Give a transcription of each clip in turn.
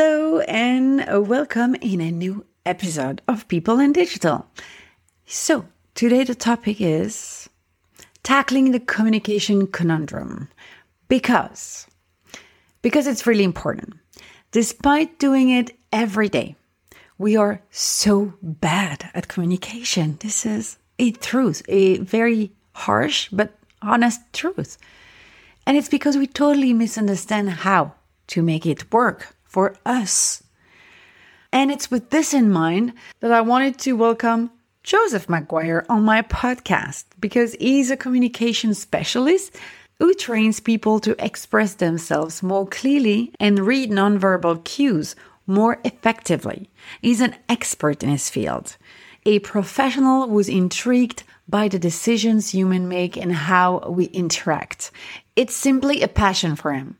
And welcome in a new episode of People and Digital. So, today the topic is tackling the communication conundrum because because it's really important. Despite doing it every day, we are so bad at communication. This is a truth, a very harsh but honest truth. And it's because we totally misunderstand how to make it work for us. And it's with this in mind that I wanted to welcome Joseph McGuire on my podcast because he's a communication specialist who trains people to express themselves more clearly and read nonverbal cues more effectively. He's an expert in his field, a professional who's intrigued by the decisions humans make and how we interact. It's simply a passion for him.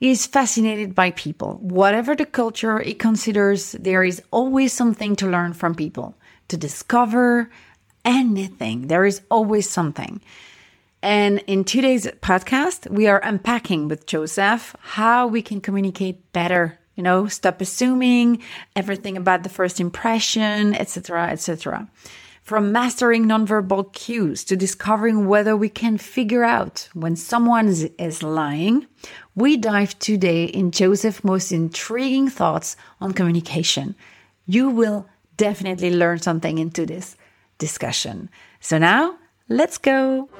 Is fascinated by people. Whatever the culture, he considers there is always something to learn from people, to discover anything. There is always something. And in today's podcast, we are unpacking with Joseph how we can communicate better. You know, stop assuming everything about the first impression, etc., etc. From mastering nonverbal cues to discovering whether we can figure out when someone is lying, we dive today in Joseph's most intriguing thoughts on communication. You will definitely learn something into this discussion. So now, let's go.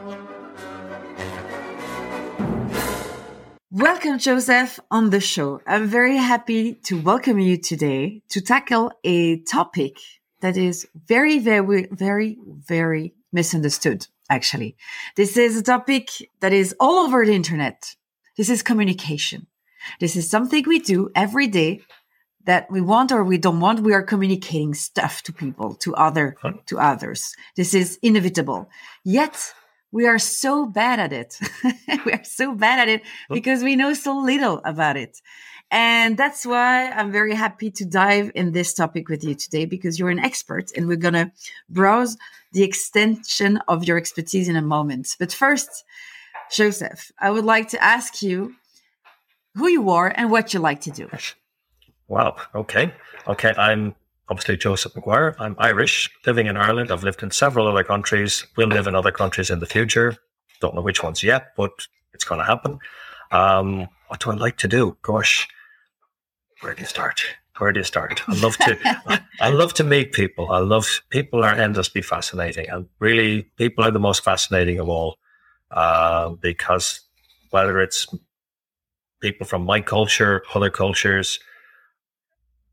Welcome, Joseph, on the show. I'm very happy to welcome you today to tackle a topic that is very, very, very, very misunderstood, actually. This is a topic that is all over the internet. This is communication. This is something we do every day that we want or we don't want. We are communicating stuff to people, to other, to others. This is inevitable. Yet we are so bad at it. we are so bad at it because we know so little about it. And that's why I'm very happy to dive in this topic with you today because you're an expert and we're going to browse the extension of your expertise in a moment. But first, Joseph, I would like to ask you who you are and what you like to do. Wow. Okay. Okay. I'm obviously Joseph McGuire. I'm Irish, living in Ireland. I've lived in several other countries. We'll live in other countries in the future. Don't know which ones yet, but it's going to happen. Um, what do I like to do? Gosh, where do you start? Where do you start? I love to, I love to meet people. I love people are endlessly fascinating, and really, people are the most fascinating of all uh, because whether it's people from my culture, other cultures,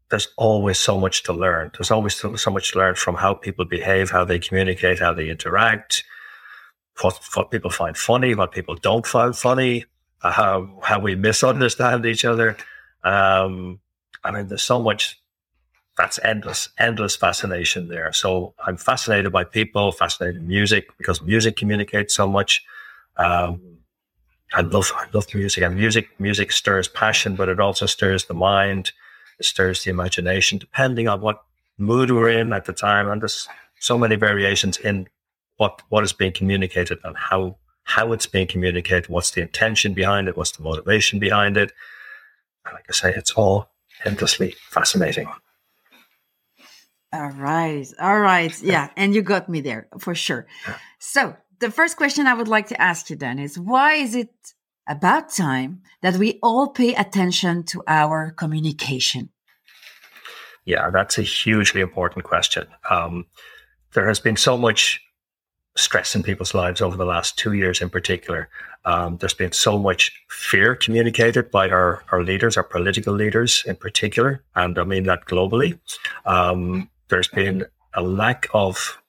there's always so much to learn. There's always so, much to learn from how people behave, how they communicate, how they interact, what, what people find funny, what people don't find funny, uh, how, how we misunderstand each other. Um, I mean, there's so much that's endless, endless fascination there. So I'm fascinated by people, fascinated in music because music communicates so much. Um, I love, I love music and music, music stirs passion, but it also stirs the mind. It stirs the imagination, depending on what mood we're in at the time. And there's so many variations in what, what is being communicated and how, how it's being communicated. What's the intention behind it? What's the motivation behind it? Like I say, it's all endlessly fascinating. All right. All right. Yeah. And you got me there for sure. So the first question I would like to ask you then is why is it about time that we all pay attention to our communication? Yeah, that's a hugely important question. Um, there has been so much stress in people's lives over the last two years in particular. Um, there's been so much fear communicated by our, our leaders, our political leaders in particular, and I mean that globally. Um, there's been a lack of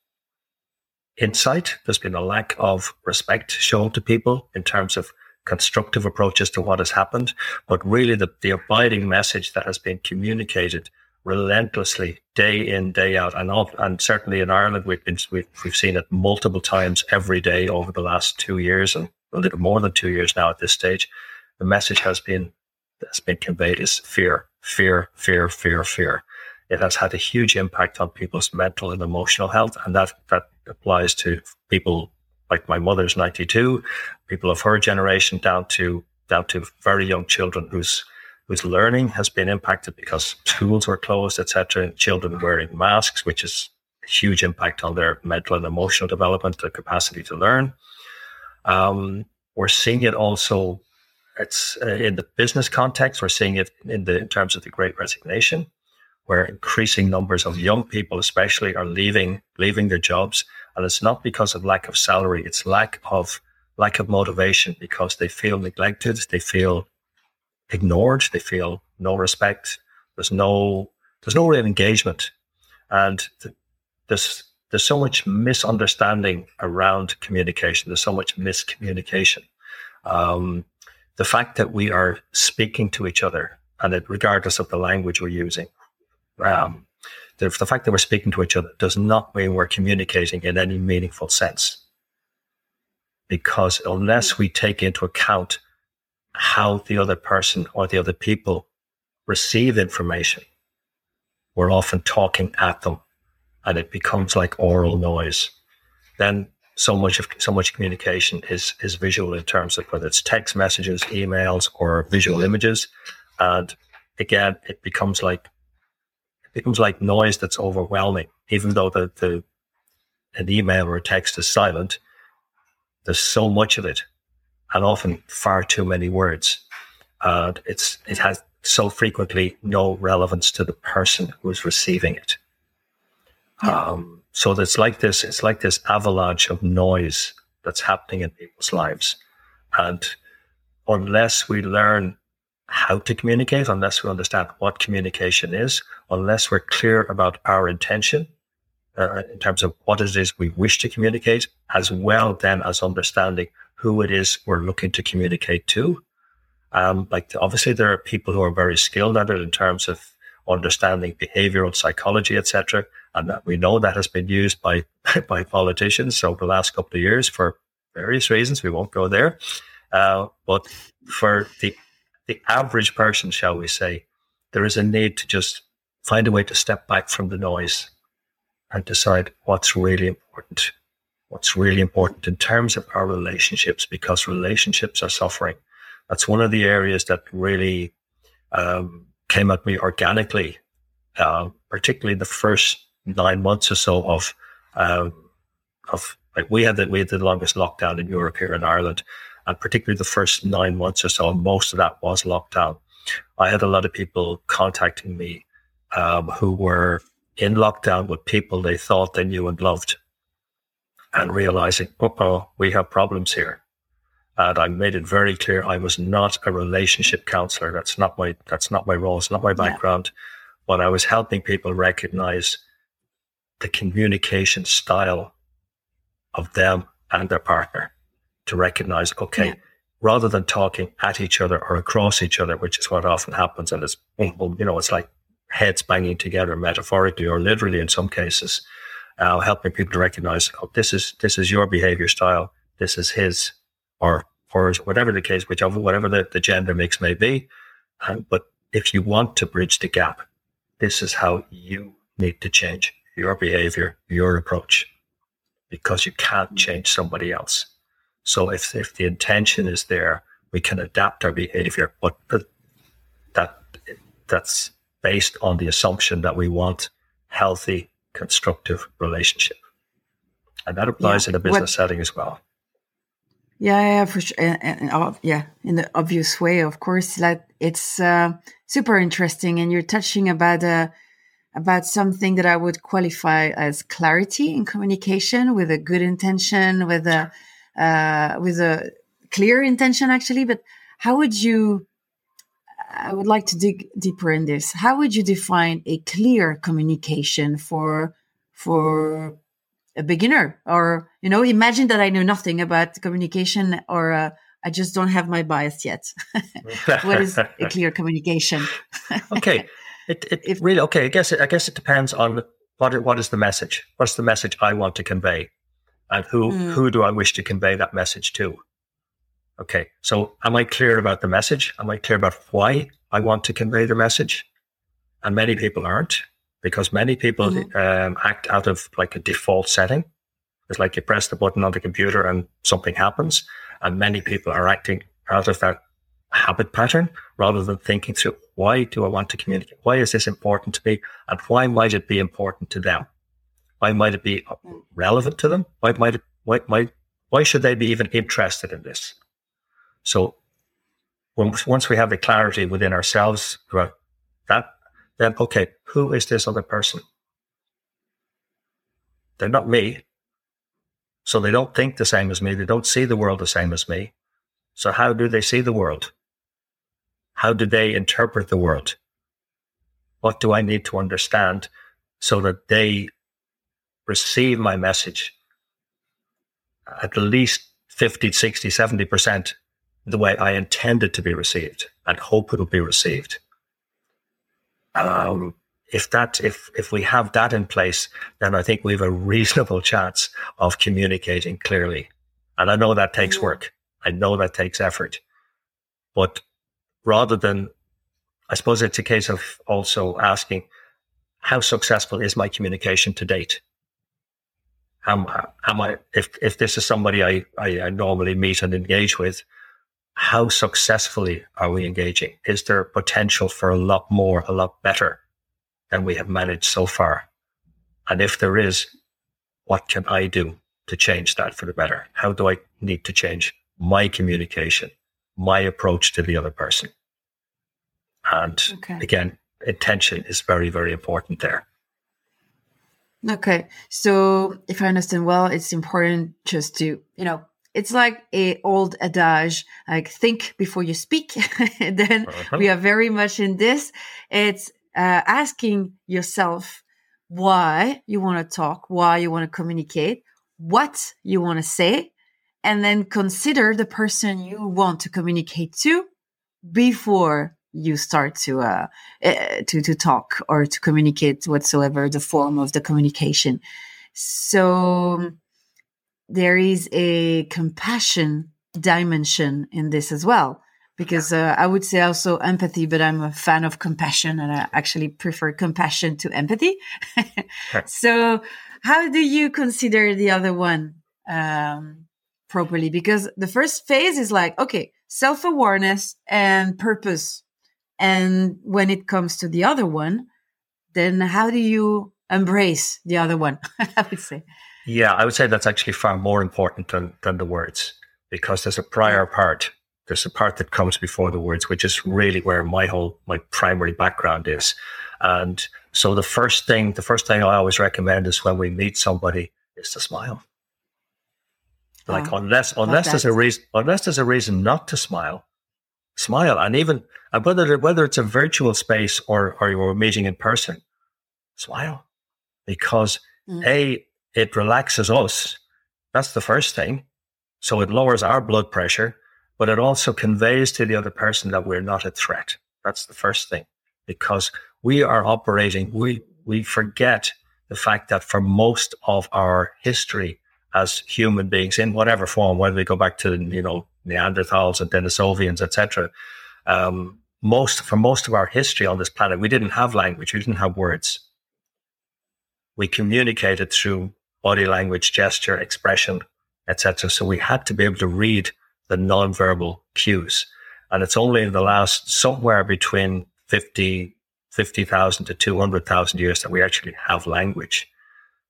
insight. There's been a lack of respect shown to people in terms of constructive approaches to what has happened. But really, the, the abiding message that has been communicated relentlessly day in day out. And and certainly in Ireland we've been we've, we've seen it multiple times every day over the last two years and a little more than two years now at this stage. The message has been has been conveyed is fear fear fear fear fear. It has had a huge impact on people's mental and emotional health and that that applies to people like my mother's 92 people of her generation down to down to very young children whose whose learning has been impacted because schools were closed, etc. Children wearing masks, which is a huge impact on their mental and emotional development, the capacity to learn. Um, we're seeing it also. It's uh, in the business context. We're seeing it in the in terms of the Great Resignation, where increasing numbers of young people, especially, are leaving leaving their jobs, and it's not because of lack of salary. It's lack of lack of motivation because they feel neglected. They feel ignored. They feel no respect. There's no there's no real engagement, and th- there's there's so much misunderstanding around communication. There's so much miscommunication. Um, the fact that we are speaking to each other, and it, regardless of the language we're using, um, the, the fact that we're speaking to each other does not mean we're communicating in any meaningful sense. Because unless we take into account how the other person or the other people receive information. We're often talking at them and it becomes like oral noise. Then so much of so much communication is is visual in terms of whether it's text messages, emails, or visual images. And again, it becomes like it becomes like noise that's overwhelming, even though the, the an email or a text is silent. There's so much of it and often far too many words. And it's it has so frequently no relevance to the person who is receiving it. Yeah. Um, so it's like this, it's like this avalanche of noise that's happening in people's lives. And unless we learn how to communicate, unless we understand what communication is, unless we're clear about our intention uh, in terms of what it is we wish to communicate, as well then as understanding who it is we're looking to communicate to. Um, like obviously there are people who are very skilled at it in terms of understanding behavioral psychology, etc. And that we know that has been used by by politicians over the last couple of years for various reasons. We won't go there. Uh, but for the the average person, shall we say, there is a need to just find a way to step back from the noise and decide what's really important what's really important in terms of our relationships because relationships are suffering. That's one of the areas that really um, came at me organically, uh, particularly the first nine months or so of um, of like we had the we had the longest lockdown in Europe here in Ireland, and particularly the first nine months or so, most of that was lockdown. I had a lot of people contacting me um, who were in lockdown with people they thought they knew and loved, and realizing, oh, we have problems here. And I made it very clear I was not a relationship counselor. That's not my that's not my role. It's not my background. Yeah. But I was helping people recognize the communication style of them and their partner to recognize, okay, yeah. rather than talking at each other or across each other, which is what often happens, and it's, you know, it's like heads banging together metaphorically or literally in some cases, uh, helping people to recognize, oh, this is, this is your behavior style. This is his or hers, whatever the case, whichever, whatever the, the gender mix may be. Um, but if you want to bridge the gap, this is how you need to change your behavior, your approach, because you can't change somebody else. So if, if the intention is there, we can adapt our behavior, but, but that that's based on the assumption that we want healthy, constructive relationship. And that applies yeah. in a business what, setting as well. Yeah, yeah, for sure. And, and, uh, yeah, in the obvious way, of course. Like it's uh, super interesting, and you're touching about uh, about something that I would qualify as clarity in communication, with a good intention, with a uh, with a clear intention, actually. But how would you? I would like to dig deeper in this. How would you define a clear communication for for a beginner? Or you know, imagine that I know nothing about communication, or uh, I just don't have my bias yet. what is a clear communication? okay, it, it, it, really okay. I guess it, I guess it depends on what what is the message. What's the message I want to convey? and who mm. who do I wish to convey that message to? Okay, so am I clear about the message? Am I clear about why I want to convey the message? And many people aren't because many people mm-hmm. um, act out of like a default setting. It's like you press the button on the computer and something happens. And many people are acting out of that habit pattern rather than thinking through why do I want to communicate? Why is this important to me? And why might it be important to them? Why might it be relevant to them? Why might it, why, why, why should they be even interested in this? So once we have the clarity within ourselves about that, then okay, who is this other person? They're not me. So they don't think the same as me. They don't see the world the same as me. So how do they see the world? How do they interpret the world? What do I need to understand so that they receive my message at the least 50, 60, 70% the way I intended to be received and hope it'll be received. Um, if that, if, if we have that in place, then I think we have a reasonable chance of communicating clearly. And I know that takes work. I know that takes effort, but rather than, I suppose it's a case of also asking, how successful is my communication to date? am, am I, if, if this is somebody I, I, I normally meet and engage with, how successfully are we engaging? Is there potential for a lot more, a lot better than we have managed so far? And if there is, what can I do to change that for the better? How do I need to change my communication, my approach to the other person? And okay. again, intention is very, very important there. Okay. So if I understand well, it's important just to, you know, it's like a old adage, like think before you speak. then uh-huh. we are very much in this. It's uh, asking yourself why you want to talk, why you want to communicate, what you want to say, and then consider the person you want to communicate to before you start to uh, uh, to to talk or to communicate whatsoever the form of the communication. So there is a compassion dimension in this as well because uh, I would say also empathy, but I'm a fan of compassion and I actually prefer compassion to empathy. so, how do you consider the other one um, properly? Because the first phase is like, okay, self awareness and purpose and when it comes to the other one, then how do you embrace the other one? I would say. Yeah, I would say that's actually far more important than, than the words because there's a prior part. There's a part that comes before the words, which is really where my whole, my primary background is. And so the first thing, the first thing I always recommend is when we meet somebody is to smile. Like oh, unless, unless there's a reason, unless there's a reason not to smile, smile. And even, and whether, whether it's a virtual space or, or you're meeting in person, smile because mm. A, it relaxes us. That's the first thing. So it lowers our blood pressure, but it also conveys to the other person that we're not a threat. That's the first thing because we are operating, we, we forget the fact that for most of our history as human beings in whatever form, whether we go back to, you know, Neanderthals and Denisovians, etc., um, most, for most of our history on this planet, we didn't have language. We didn't have words we communicated through body language, gesture, expression, etc. So we had to be able to read the nonverbal cues. And it's only in the last somewhere between 50, 50,000 to 200,000 years that we actually have language.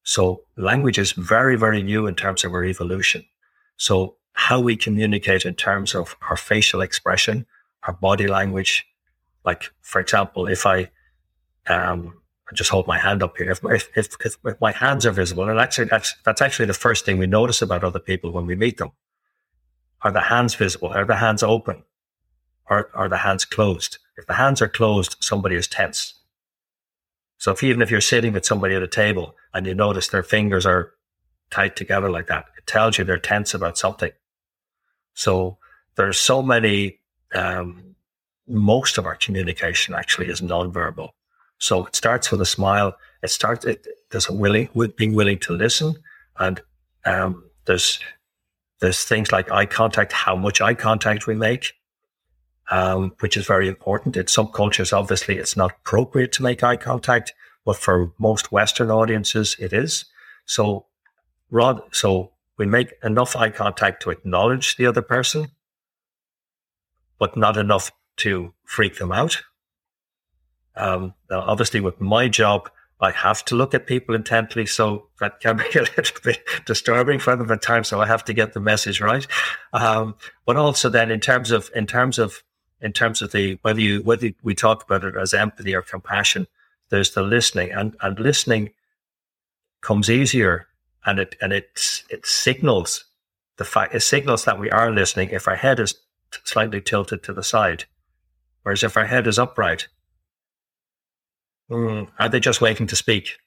So language is very, very new in terms of our evolution. So how we communicate in terms of our facial expression, our body language. Like, for example, if I, um, I just hold my hand up here. If, if, if, if, my hands are visible, and actually that's, that's actually the first thing we notice about other people when we meet them. Are the hands visible? Are the hands open? Or are the hands closed? If the hands are closed, somebody is tense. So if, even if you're sitting with somebody at a table and you notice their fingers are tight together like that, it tells you they're tense about something. So there's so many, um, most of our communication actually is nonverbal. So it starts with a smile. It starts, it, there's a willing, with being willing to listen. And, um, there's, there's things like eye contact, how much eye contact we make, um, which is very important. In some cultures, obviously, it's not appropriate to make eye contact, but for most Western audiences, it is. So, Rod, so we make enough eye contact to acknowledge the other person, but not enough to freak them out. Um, obviously, with my job, I have to look at people intently, so that can be a little bit disturbing for them at times. So I have to get the message right. Um, but also, then in terms of in terms of in terms of the whether you whether we talk about it as empathy or compassion, there's the listening, and and listening comes easier, and it and it it signals the fact it signals that we are listening if our head is slightly tilted to the side, whereas if our head is upright, Mm, are they just waiting to speak?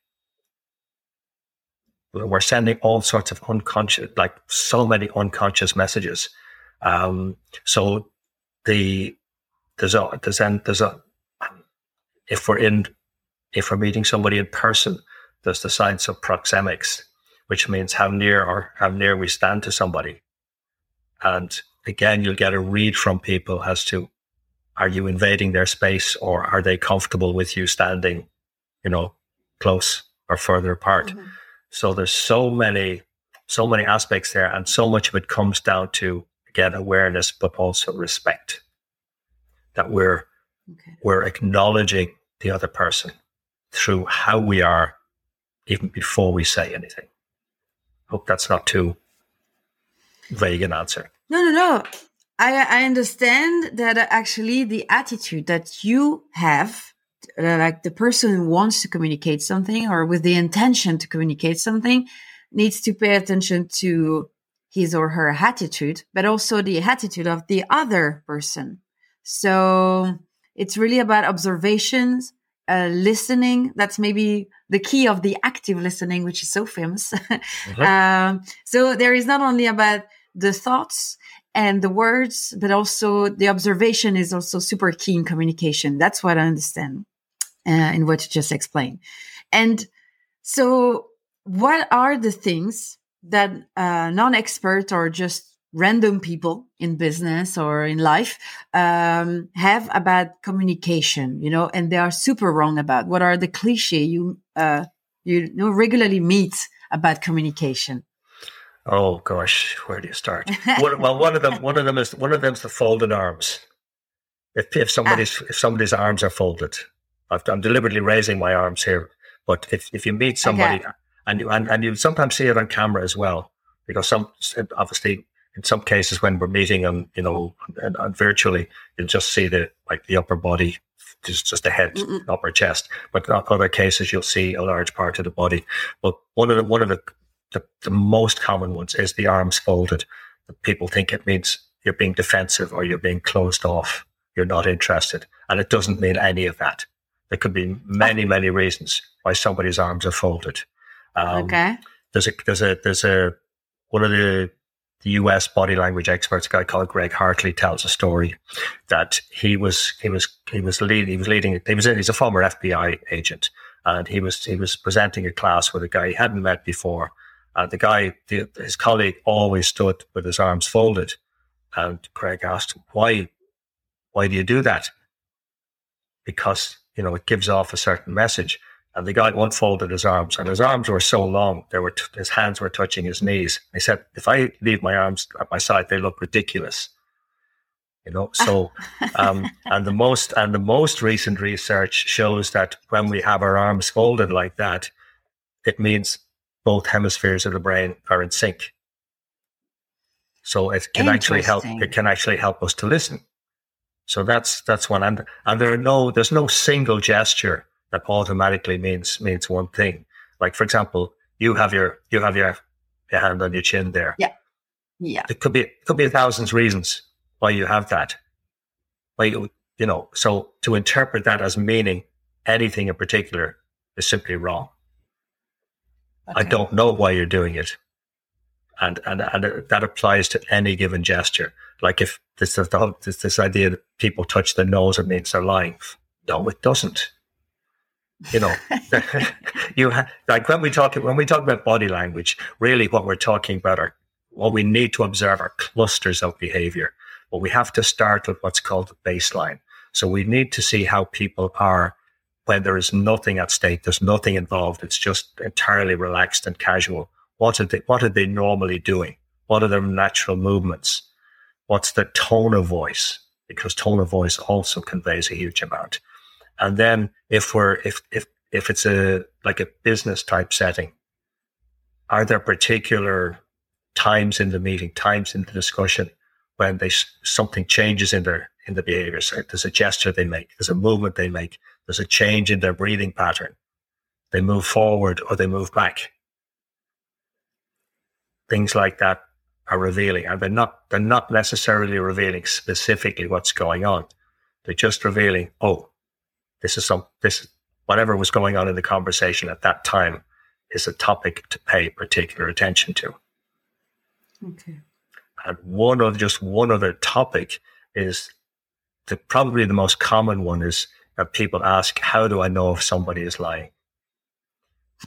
We're sending all sorts of unconscious, like so many unconscious messages. Um, so the there's a there's there's a if we're in if we're meeting somebody in person, there's the science of proxemics, which means how near or how near we stand to somebody. And again, you'll get a read from people as to are you invading their space or are they comfortable with you standing, you know, close or further apart? Mm-hmm. So there's so many, so many aspects there. And so much of it comes down to, again, awareness, but also respect that we're, okay. we're acknowledging the other person through how we are even before we say anything. Hope that's not too vague an answer. No, no, no. I, I understand that actually the attitude that you have, uh, like the person who wants to communicate something or with the intention to communicate something, needs to pay attention to his or her attitude, but also the attitude of the other person. So it's really about observations, uh, listening. That's maybe the key of the active listening, which is so famous. mm-hmm. um, so there is not only about the thoughts and the words, but also the observation is also super key in communication. That's what I understand uh, in what you just explained. And so, what are the things that uh, non-expert or just random people in business or in life um, have about communication? You know, and they are super wrong about. What are the cliche you uh, you know regularly meet about communication? Oh gosh, where do you start? well, one of them, one of them is one of them's the folded arms. If if somebody's ah. if somebody's arms are folded, i am deliberately raising my arms here. But if, if you meet somebody okay. and you and, and you sometimes see it on camera as well, because some obviously in some cases when we're meeting and you know and, and virtually, you'll just see the like the upper body, just just the head, Mm-mm. upper chest. But in other cases, you'll see a large part of the body. But one of the one of the the, the most common ones is the arms folded. People think it means you're being defensive or you're being closed off. You're not interested, and it doesn't mean any of that. There could be many, many reasons why somebody's arms are folded. Um, okay. There's a there's a there's a one of the the US body language experts, a guy called Greg Hartley, tells a story that he was he was he was leading he was leading he was he's a former FBI agent and he was he was presenting a class with a guy he hadn't met before. And the guy, the, his colleague, always stood with his arms folded. And Craig asked "Why? Why do you do that?" Because you know it gives off a certain message. And the guy unfolded his arms, and his arms were so long, they were t- his hands were touching his knees. He said, "If I leave my arms at my side, they look ridiculous." You know, so um, and the most and the most recent research shows that when we have our arms folded like that, it means both hemispheres of the brain are in sync. So it can actually help. It can actually help us to listen. So that's that's one. And and there are no there's no single gesture that automatically means means one thing. Like for example, you have your you have your, your hand on your chin there. Yeah. Yeah. It could be it could be a thousand reasons why you have that. Why you you know, so to interpret that as meaning anything in particular is simply wrong. Okay. I don't know why you're doing it. And, and, and that applies to any given gesture. Like if this, this, this idea that people touch their nose, it means they're lying. No, it doesn't you know you ha- like when we talk when we talk about body language really what we're talking about are what we need to observe are clusters of behavior but we have to start with what's called the baseline so we need to see how people are when there is nothing at stake there's nothing involved it's just entirely relaxed and casual. What are they what are they normally doing? What are their natural movements? What's the tone of voice? Because tone of voice also conveys a huge amount. And then if we're, if, if, if it's a, like a business type setting, are there particular times in the meeting, times in the discussion when they, something changes in their, in the behavior? So There's a gesture they make, there's a movement they make, there's a change in their breathing pattern. They move forward or they move back. Things like that are revealing and they're not, they're not necessarily revealing specifically what's going on. They're just revealing, oh, this is some, this, whatever was going on in the conversation at that time is a topic to pay particular attention to. Okay. And one of just one other topic is the probably the most common one is that people ask, "How do I know if somebody is lying?"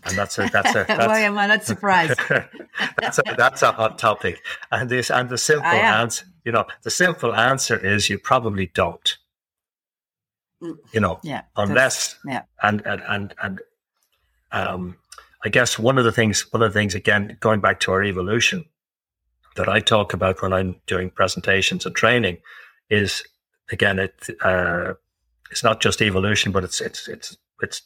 And that's a that's a that's, why am I not surprised? that's a that's a hot topic. And this and the simple answer, you know, the simple answer is you probably don't you know, yeah, unless, yeah. and, and, and, and, um, I guess one of the things, one of the things, again, going back to our evolution that I talk about when I'm doing presentations and training is, again, it, uh, it's not just evolution, but it's, it's, it's, it's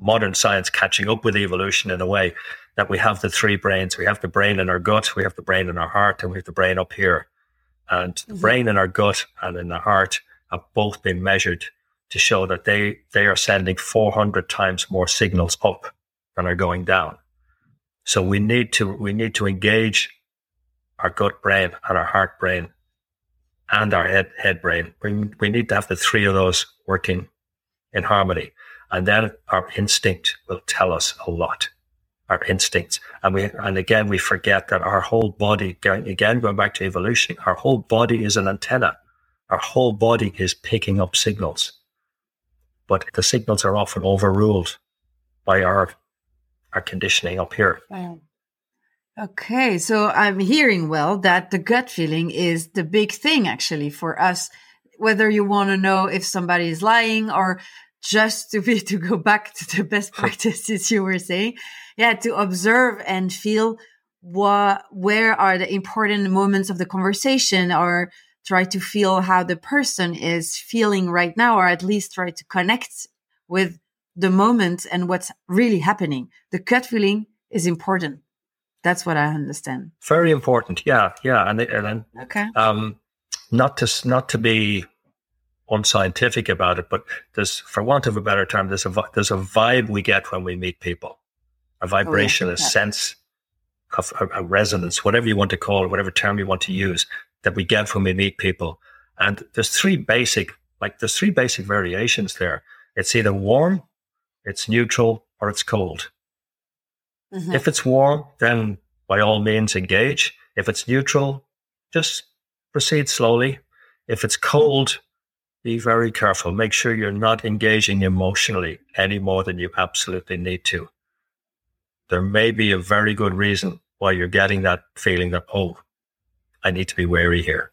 modern science catching up with evolution in a way that we have the three brains. We have the brain in our gut, we have the brain in our heart, and we have the brain up here. And the mm-hmm. brain in our gut and in the heart have both been measured to show that they, they are sending 400 times more signals up than are going down. So we need to, we need to engage our gut brain and our heart brain and our head, head brain. We, we need to have the three of those working in harmony. And then our instinct will tell us a lot. Our instincts. And we, and again, we forget that our whole body, again, going back to evolution, our whole body is an antenna. Our whole body is picking up signals but the signals are often overruled by our our conditioning up here. Wow. Okay, so I'm hearing well that the gut feeling is the big thing actually for us, whether you want to know if somebody is lying or just to be to go back to the best practices you were saying, yeah, to observe and feel what where are the important moments of the conversation or try to feel how the person is feeling right now, or at least try to connect with the moment and what's really happening. The gut feeling is important. That's what I understand. Very important. Yeah, yeah, and, then okay. Um, not to not to be unscientific about it, but there's, for want of a better term, there's a there's a vibe we get when we meet people, a vibration, oh, yeah. a sense of a, a, resonance, whatever you want to call it, whatever term you want to use, that we get when we meet people. And there's three basic, like there's three basic variations there. It's either warm, it's neutral, or it's cold. Mm-hmm. If it's warm, then by all means engage. If it's neutral, just proceed slowly. If it's cold, be very careful. Make sure you're not engaging emotionally any more than you absolutely need to. There may be a very good reason why you're getting that feeling that, oh, I need to be wary here.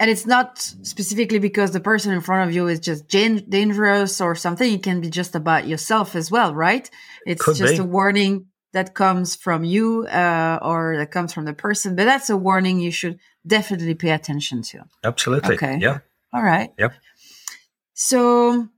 And it's not specifically because the person in front of you is just dangerous or something. It can be just about yourself as well, right? It's Could just be. a warning that comes from you uh, or that comes from the person, but that's a warning you should definitely pay attention to. Absolutely. Okay. Yeah. All right. Yep. So,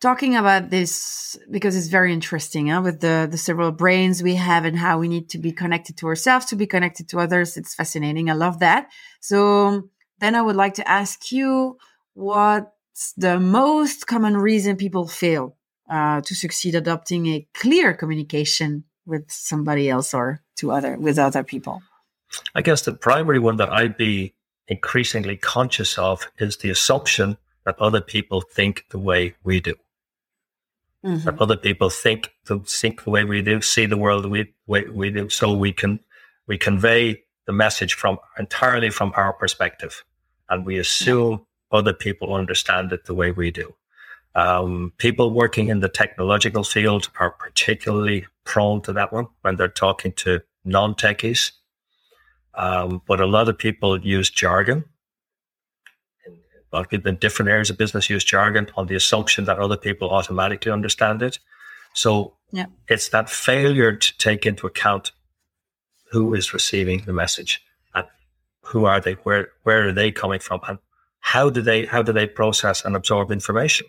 talking about this because it's very interesting huh? with the the several brains we have and how we need to be connected to ourselves to be connected to others. It's fascinating. I love that. So then I would like to ask you what's the most common reason people fail uh, to succeed adopting a clear communication with somebody else or to other with other people. I guess the primary one that I'd be increasingly conscious of is the assumption that other people think the way we do. Mm-hmm. That other people think the, think the way we do, see the world the way, way we do, so we can we convey the message from entirely from our perspective, and we assume other people understand it the way we do. Um, people working in the technological field are particularly prone to that one when they're talking to non-techies um, but a lot of people use jargon. A lot of people in different areas of business use jargon on the assumption that other people automatically understand it. So yeah. it's that failure to take into account who is receiving the message who are they, where where are they coming from, and how do they how do they process and absorb information.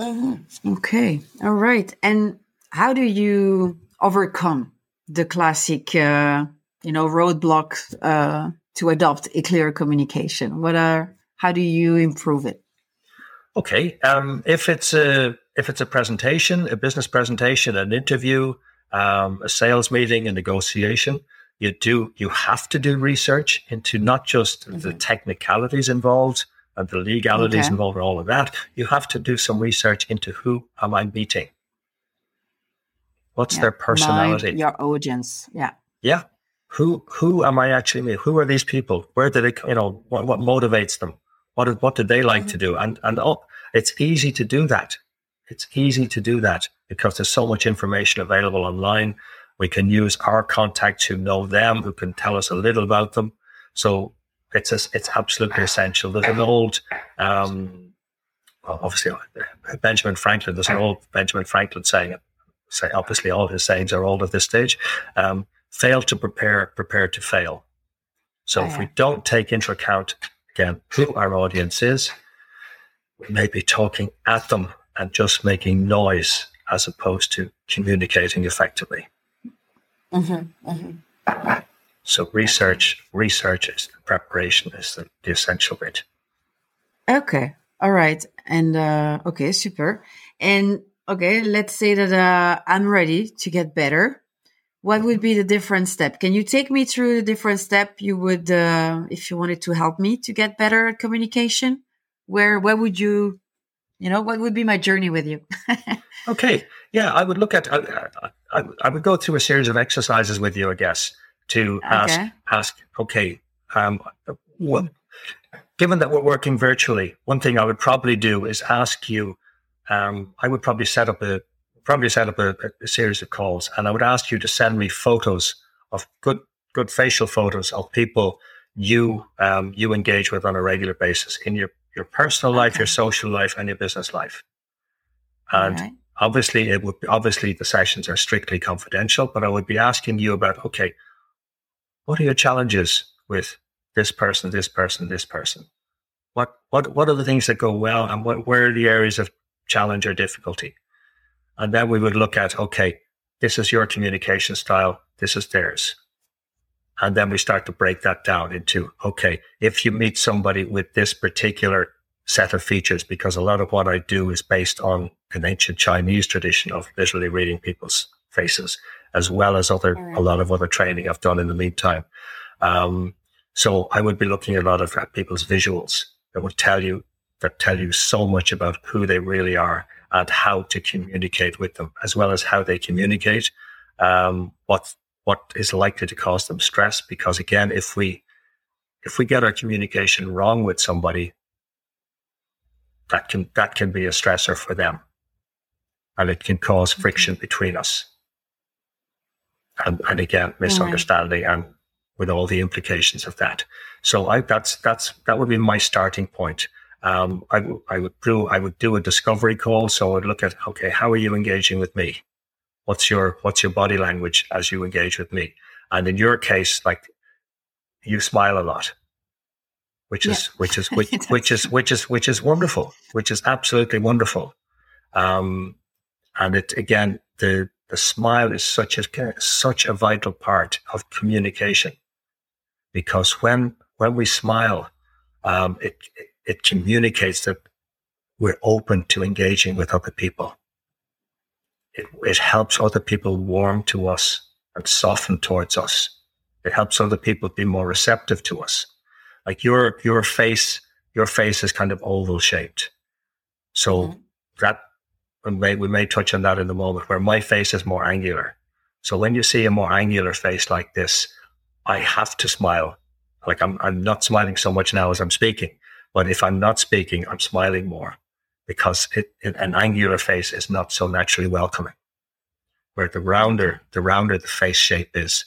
Mm-hmm. Okay, all right. And how do you overcome the classic uh, you know roadblocks uh, to adopt a clear communication? What are how do you improve it? Okay, um, if it's a if it's a presentation, a business presentation, an interview, um, a sales meeting, a negotiation, you do you have to do research into not just mm-hmm. the technicalities involved and the legalities okay. involved, all of that. You have to do some research into who am I meeting. What's yeah. their personality? Mind your audience, yeah, yeah who who am I actually meeting? Who are these people? Where did they, you know, what, what motivates them? What what did they like to do? And and oh, it's easy to do that. It's easy to do that because there's so much information available online. We can use our contacts who know them, who can tell us a little about them. So it's a, it's absolutely essential. There's an old, um, well, obviously uh, Benjamin Franklin. There's an old Benjamin Franklin saying. Say obviously all his sayings are old at this stage. Um, fail to prepare, prepare to fail. So if we don't take into account, again, who our audience is, we may be talking at them and just making noise as opposed to communicating effectively. Mm-hmm, mm-hmm. So research, research is preparation is the, the essential bit. Okay. All right. And uh, okay, super. And okay, let's say that uh, I'm ready to get better what would be the different step? Can you take me through the different step you would, uh, if you wanted to help me to get better at communication? Where, where would you, you know, what would be my journey with you? okay. Yeah, I would look at, I, I, I, would go through a series of exercises with you, I guess, to ask, okay. ask, okay, um, well, given that we're working virtually, one thing I would probably do is ask you, um, I would probably set up a, probably set up a, a, series of calls and I would ask you to send me photos of good, good facial photos of people you, um, you engage with on a regular basis in your, your personal life, your social life and your business life. And right. obviously it would, obviously the sessions are strictly confidential, but I would be asking you about, okay, what are your challenges with this person, this person, this person? What, what, what are the things that go well and what, where are the areas of challenge or difficulty? And then we would look at, okay, this is your communication style, this is theirs. And then we start to break that down into, okay, if you meet somebody with this particular set of features, because a lot of what I do is based on an ancient Chinese tradition of literally reading people's faces, as well as other, right. a lot of other training I've done in the meantime. Um, so I would be looking at a lot of at people's visuals that would tell you, that tell you so much about who they really are and how to communicate with them, as well as how they communicate, um, what what is likely to cause them stress. Because again, if we if we get our communication wrong with somebody, that can that can be a stressor for them, and it can cause friction between us. And, and again, misunderstanding and with all the implications of that. So I, that's that's that would be my starting point. Um, I, I would do I would do a discovery call. So I would look at okay, how are you engaging with me? What's your what's your body language as you engage with me? And in your case, like you smile a lot, which is yeah. which is which, which is which is which is wonderful, which is absolutely wonderful. Um, and it again the the smile is such a such a vital part of communication because when when we smile, um, it, it it communicates that we're open to engaging with other people. It, it helps other people warm to us and soften towards us. It helps other people be more receptive to us. Like your your face, your face is kind of oval shaped. So mm-hmm. that we may, we may touch on that in a moment where my face is more angular. So when you see a more angular face like this, I have to smile. Like I'm, I'm not smiling so much now as I'm speaking, but if I'm not speaking, I'm smiling more because it, it, an angular face is not so naturally welcoming. Where the rounder, the rounder the face shape is,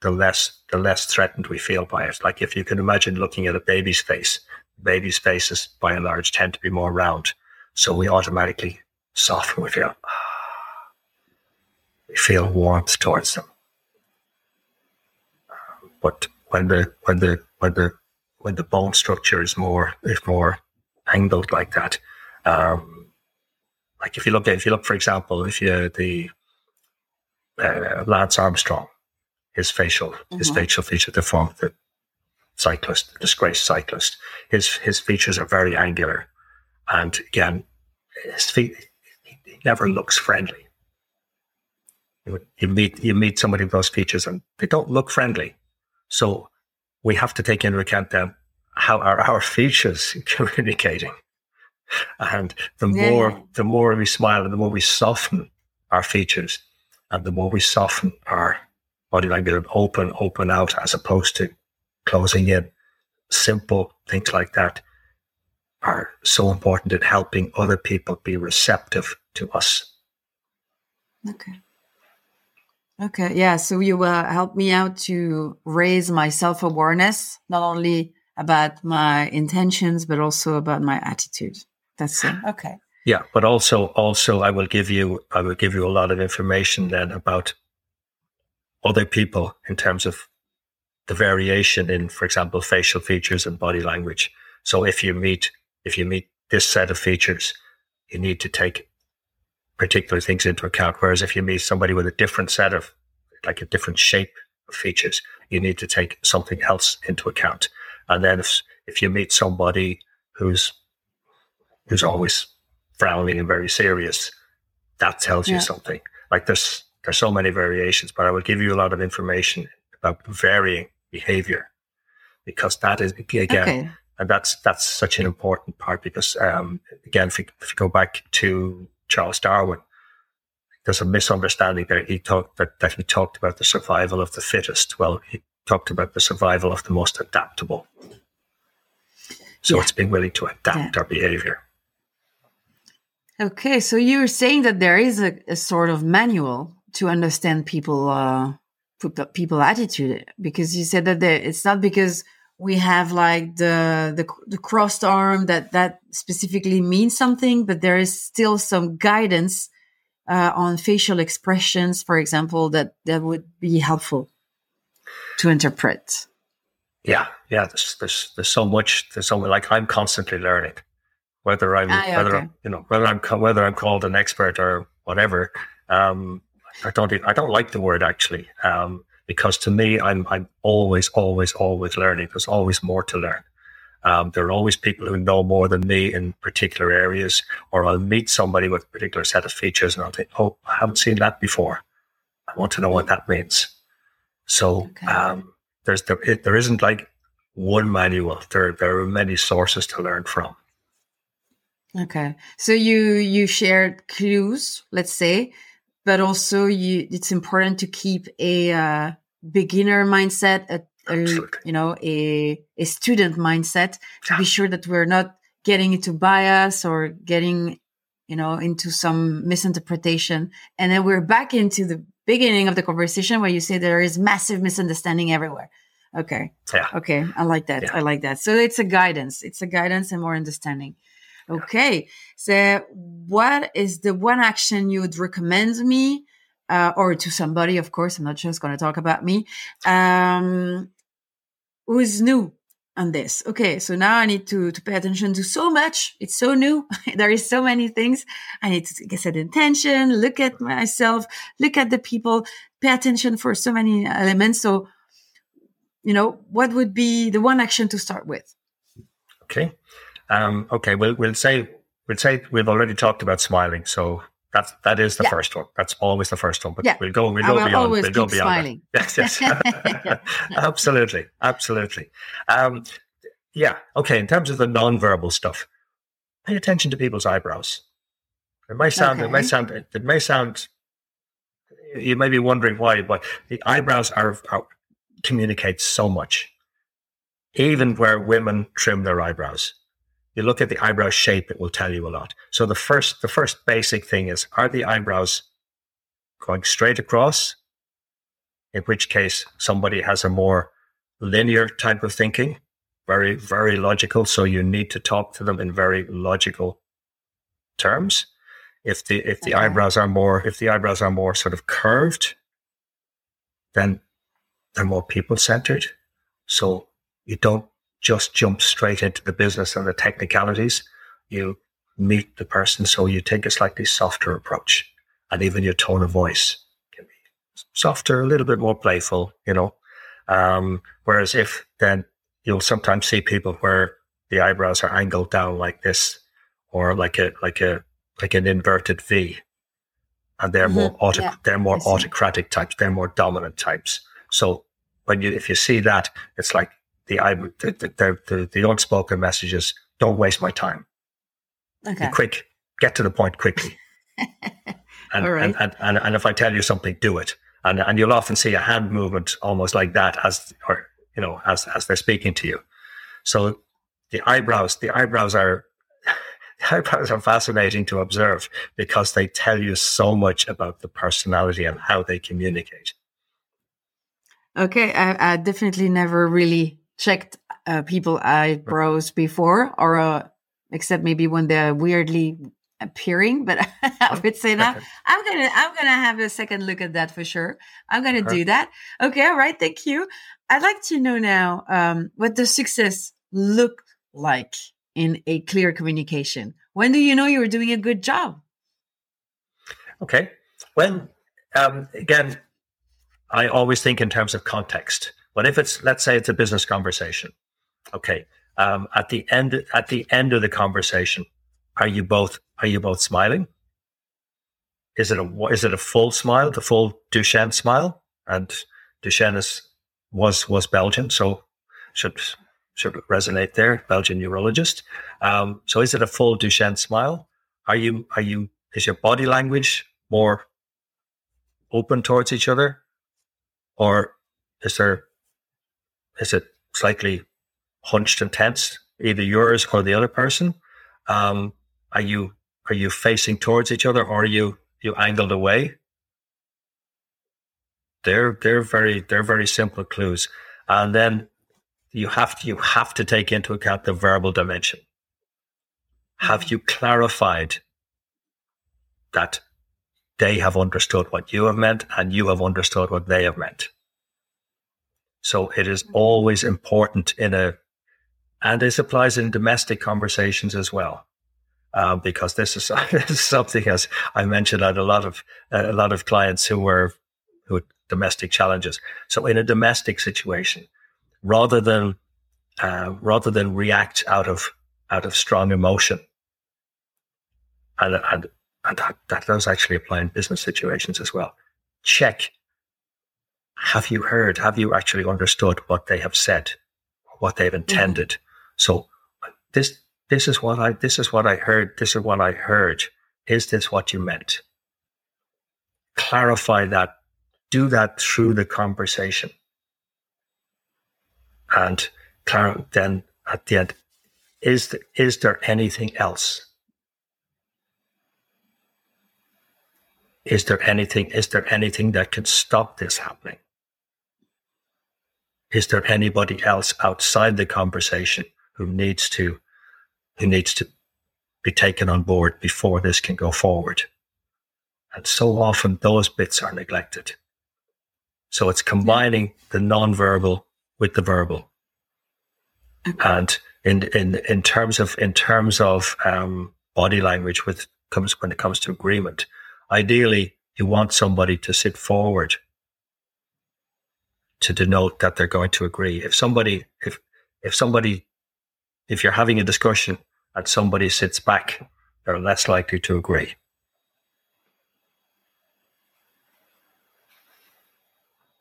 the less, the less threatened we feel by it. Like if you can imagine looking at a baby's face, baby's faces by and large tend to be more round. So we automatically soften. We feel, we feel warmth towards them. But when the when the when the when the bone structure is more is more angled like that. Um, like if you look at if you look for example, if you the uh, Lance Armstrong, his facial mm-hmm. his facial features, the form the cyclist, the disgraced cyclist, his his features are very angular, and again, his feet he never looks friendly. You meet you meet somebody with those features, and they don't look friendly. So we have to take into account then how are our features communicating. And the yeah. more the more we smile and the more we soften our features and the more we soften our body language open, open out as opposed to closing in. Simple things like that are so important in helping other people be receptive to us. Okay. Okay, yeah. So you uh, help me out to raise my self awareness, not only about my intentions, but also about my attitude. That's it. Okay. Yeah, but also, also, I will give you, I will give you a lot of information then about other people in terms of the variation in, for example, facial features and body language. So if you meet, if you meet this set of features, you need to take particular things into account. Whereas if you meet somebody with a different set of, like a different shape of features, you need to take something else into account. And then if, if you meet somebody who's, who's always frowning and very serious, that tells yeah. you something. Like there's, there's so many variations, but I will give you a lot of information about varying behavior because that is again, okay. and that's, that's such an important part because, um, again, if you, if you go back to Charles Darwin. There's a misunderstanding there. He talked that, that he talked about the survival of the fittest. Well, he talked about the survival of the most adaptable. So yeah. it's being willing to adapt yeah. our behavior. Okay, so you're saying that there is a, a sort of manual to understand people uh, people attitude because you said that there, it's not because we have like the, the the crossed arm that that specifically means something but there is still some guidance uh, on facial expressions for example that that would be helpful to interpret yeah yeah there's there's, there's so much there's so much like i'm constantly learning whether i'm ah, yeah, whether okay. I'm, you know whether i'm whether i'm called an expert or whatever um I don't. I don't like the word actually, um, because to me, I'm I'm always, always, always learning. There's always more to learn. Um, there are always people who know more than me in particular areas, or I'll meet somebody with a particular set of features, and I'll think, "Oh, I haven't seen that before. I want to know what that means." So okay. um, there's there, it, there isn't like one manual. There there are many sources to learn from. Okay, so you you shared clues, let's say, but also you it's important to keep a uh, beginner mindset, a, a you know a a student mindset to be sure that we're not getting into bias or getting you know into some misinterpretation, and then we're back into the beginning of the conversation where you say there is massive misunderstanding everywhere. Okay. Yeah. Okay. I like that. Yeah. I like that. So it's a guidance. It's a guidance and more understanding. Okay. So what is the one action you would recommend me, uh, or to somebody, of course, I'm not just going to talk about me, um, who is new on this. Okay. So now I need to, to pay attention to so much. It's so new. there is so many things. I need to set intention, look at myself, look at the people, pay attention for so many elements. So you know, what would be the one action to start with? Okay. Um, okay. We'll, we'll say, we'll say we've already talked about smiling. So that's, that is the yeah. first one. That's always the first one, but yeah. we'll go, we'll go beyond, we'll go beyond. Yes, yes. absolutely. Absolutely. Um, yeah. Okay. In terms of the non-verbal stuff, pay attention to people's eyebrows. It may sound, okay. it may sound, it may sound, you may be wondering why, but the eyebrows are, are communicates so much. Even where women trim their eyebrows. You look at the eyebrow shape, it will tell you a lot. So the first, the first basic thing is, are the eyebrows going straight across? In which case somebody has a more linear type of thinking, very, very logical. So you need to talk to them in very logical terms. If the, if the okay. eyebrows are more, if the eyebrows are more sort of curved, then they're more people centered. So you don't just jump straight into the business and the technicalities. You meet the person. So you take a slightly softer approach and even your tone of voice can be softer, a little bit more playful, you know. Um, whereas if then you'll sometimes see people where the eyebrows are angled down like this or like a, like a, like an inverted V and they're mm-hmm. more auto, yeah, they're more autocratic types. They're more dominant types. So when you, if you see that, it's like the, the, the, the, the unspoken messages, don't waste my time. Okay. Be quick, get to the point quickly. and, and, and, and, and if I tell you something, do it. And, and you'll often see a hand movement almost like that as, or, you know, as, as they're speaking to you. So the eyebrows, the eyebrows are, the eyebrows are fascinating to observe because they tell you so much about the personality and how they communicate. Okay, I, I definitely never really checked uh, people eyebrows before, or uh, except maybe when they're weirdly appearing. But I would say that I'm gonna I'm gonna have a second look at that for sure. I'm gonna do that. Okay, all right, thank you. I'd like to know now um, what does success look like in a clear communication. When do you know you're doing a good job? Okay, well, um, again, I always think in terms of context. But if it's, let's say it's a business conversation. Okay. Um, at the end, at the end of the conversation, are you both, are you both smiling? Is it a, is it a full smile, the full Duchenne smile? And Duchenne is, was, was Belgian. So should, should resonate there. Belgian neurologist. Um, so is it a full Duchenne smile? Are you, are you, is your body language more open towards each other? or is there is it slightly hunched and tense, either yours or the other person? Um, are you are you facing towards each other, or are you you angled away? They're they're very they're very simple clues, and then you have to you have to take into account the verbal dimension. Have mm-hmm. you clarified that they have understood what you have meant and you have understood what they have meant. So it is always important in a, and this applies in domestic conversations as well. uh, because this is, this is something as I mentioned, I had a lot of uh, a lot of clients who were who had domestic challenges. So in a domestic situation, rather than uh, rather than react out of out of strong emotion, and and, and that, that does actually apply in business situations as well. Check. Have you heard? Have you actually understood what they have said, what they've intended? Mm-hmm. So this this is what I this is what I heard. This is what I heard. Is this what you meant? Clarify that. Do that through the conversation. And then at the end, is there, is there anything else? Is there anything? Is there anything that can stop this happening? Is there anybody else outside the conversation who needs to who needs to be taken on board before this can go forward. And so often those bits are neglected. So it's combining the non-verbal with the verbal. And in, in, in terms of, in terms of, um, body language with comes, when it comes to agreement, ideally you want somebody to sit forward to denote that they're going to agree. If somebody, if, if somebody if you're having a discussion and somebody sits back, they're less likely to agree.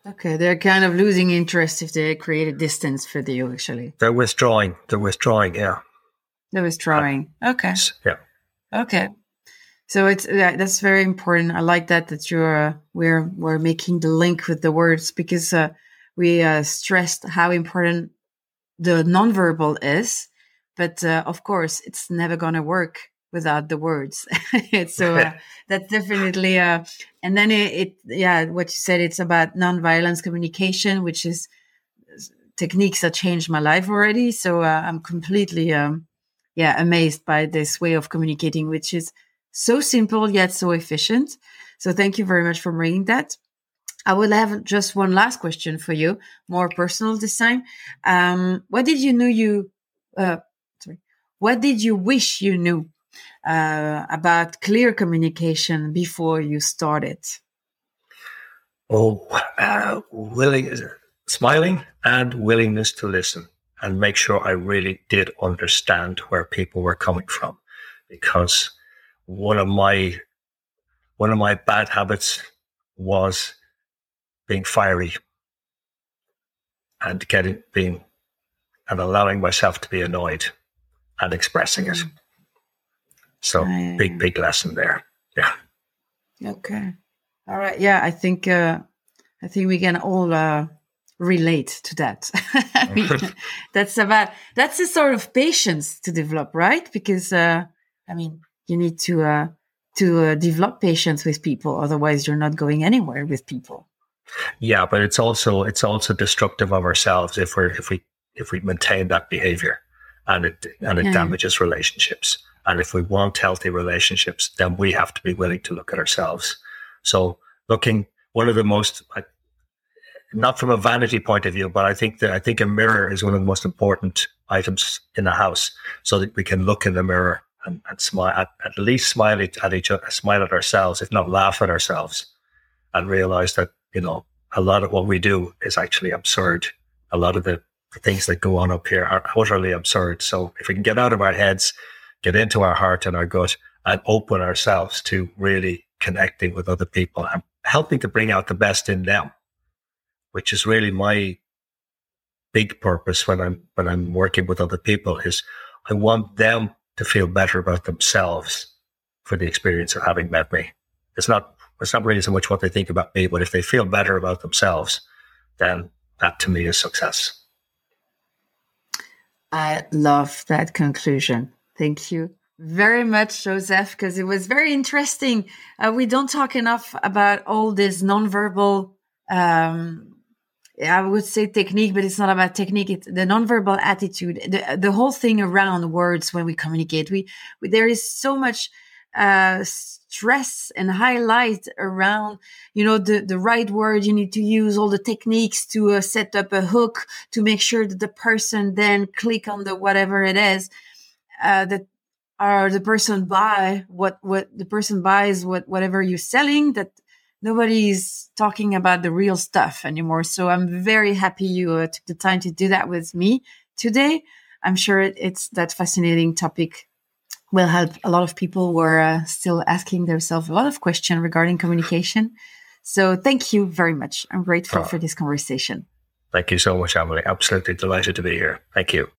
Okay, they're kind of losing interest if they create a distance for you, actually. They're withdrawing. They're withdrawing, yeah. They're withdrawing. Okay. Yeah. Okay. So it's yeah, that's very important. I like that that you're uh, we're we're making the link with the words because uh, we uh, stressed how important the nonverbal is, but uh, of course it's never going to work without the words. So uh, that's definitely uh and then it, it, yeah what you said it's about nonviolence communication which is techniques that changed my life already. So uh, i'm completely um yeah amazed by this way of communicating which is so simple yet so efficient. So thank you very much for bringing that I will have just one last question for you, more personal this time. Um, what did you know you uh, what did you wish you knew uh, about clear communication before you started? Oh, uh, willing, smiling and willingness to listen and make sure I really did understand where people were coming from, because one of my one of my bad habits was being fiery and getting being and allowing myself to be annoyed and expressing it. Mm. So big, big lesson there. Yeah. Okay. All right. Yeah, I think uh, I think we can all uh, relate to that. Mean, that's about that's a sort of patience to develop, right? Because uh, I mean, you need to uh, to uh, develop patience with people, otherwise you're not going anywhere with people. Yeah, but it's also it's also destructive of ourselves if we're if we if we maintain that behavior and it and it yeah. damages relationships. And if we want healthy relationships, then we have to be willing to look at ourselves. So looking one of the most not from a vanity point of view, but I think that I think a mirror is one of the most important items in the house, so that we can look in the mirror and, and smile at, at least smile at each other, smile at ourselves, if not laugh at ourselves, and realize that you know a lot of what we do is actually absurd. A lot of the the things that go on up here are utterly absurd. So if we can get out of our heads, get into our heart and our gut and open ourselves to really connecting with other people and helping to bring out the best in them, which is really my big purpose when I'm, when I'm working with other people is I want them to feel better about themselves for the experience of having met me. It's not, it's not really so much what they think about me, but if they feel better about themselves, then that to me is success. I love that conclusion. Thank you very much, Joseph, because it was very interesting. Uh, we don't talk enough about all this nonverbal, um, I would say technique, but it's not about technique. It's the nonverbal attitude, the, the whole thing around words when we communicate. We, we there is so much uh, stress and highlight around, you know, the, the right word you need to use, all the techniques to uh, set up a hook to make sure that the person then click on the whatever it is. Uh, that or the person buy what what the person buys what whatever you're selling that nobody's talking about the real stuff anymore. So I'm very happy you uh, took the time to do that with me today. I'm sure it, it's that fascinating topic will help a lot of people who are uh, still asking themselves a lot of questions regarding communication. So thank you very much. I'm grateful oh. for this conversation. Thank you so much, Emily. Absolutely delighted to be here. Thank you.